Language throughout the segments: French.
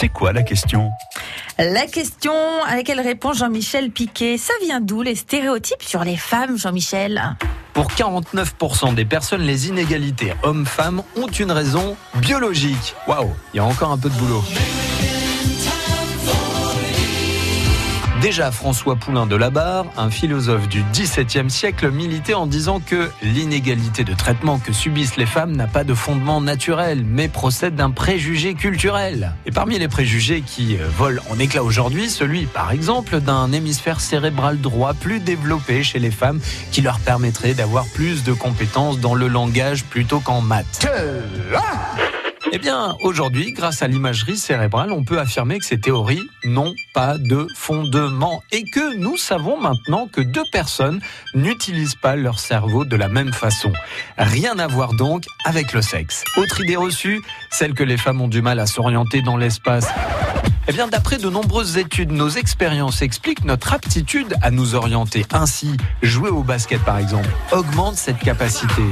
C'est quoi la question? La question à laquelle répond Jean-Michel Piquet, ça vient d'où les stéréotypes sur les femmes, Jean-Michel? Pour 49% des personnes, les inégalités hommes-femmes ont une raison biologique. Waouh, il y a encore un peu de boulot. Déjà, François Poulain de Labarre, un philosophe du XVIIe siècle, militait en disant que l'inégalité de traitement que subissent les femmes n'a pas de fondement naturel, mais procède d'un préjugé culturel. Et parmi les préjugés qui euh, volent en éclat aujourd'hui, celui, par exemple, d'un hémisphère cérébral droit plus développé chez les femmes, qui leur permettrait d'avoir plus de compétences dans le langage plutôt qu'en maths. Eh bien, aujourd'hui, grâce à l'imagerie cérébrale, on peut affirmer que ces théories n'ont pas de fondement et que nous savons maintenant que deux personnes n'utilisent pas leur cerveau de la même façon. Rien à voir donc avec le sexe. Autre idée reçue, celle que les femmes ont du mal à s'orienter dans l'espace. Eh bien, d'après de nombreuses études, nos expériences expliquent notre aptitude à nous orienter. Ainsi, jouer au basket, par exemple, augmente cette capacité.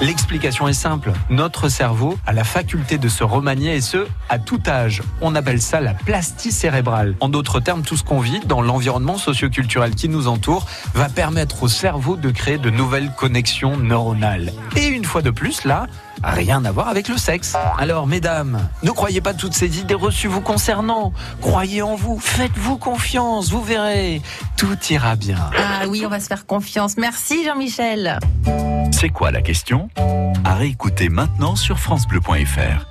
L'explication est simple. Notre cerveau a la faculté de se remanier et ce, à tout âge. On appelle ça la plastie cérébrale. En d'autres termes, tout ce qu'on vit dans l'environnement socioculturel qui nous entoure va permettre au cerveau de créer de nouvelles connexions neuronales. Et une fois de plus, là, rien à voir avec le sexe. Alors, mesdames, ne croyez pas toutes ces idées reçues vous concernant. Croyez en vous, faites-vous confiance, vous verrez, tout ira bien. Ah oui, on va se faire confiance. Merci Jean-Michel. C'est quoi la question? À réécouter maintenant sur FranceBleu.fr.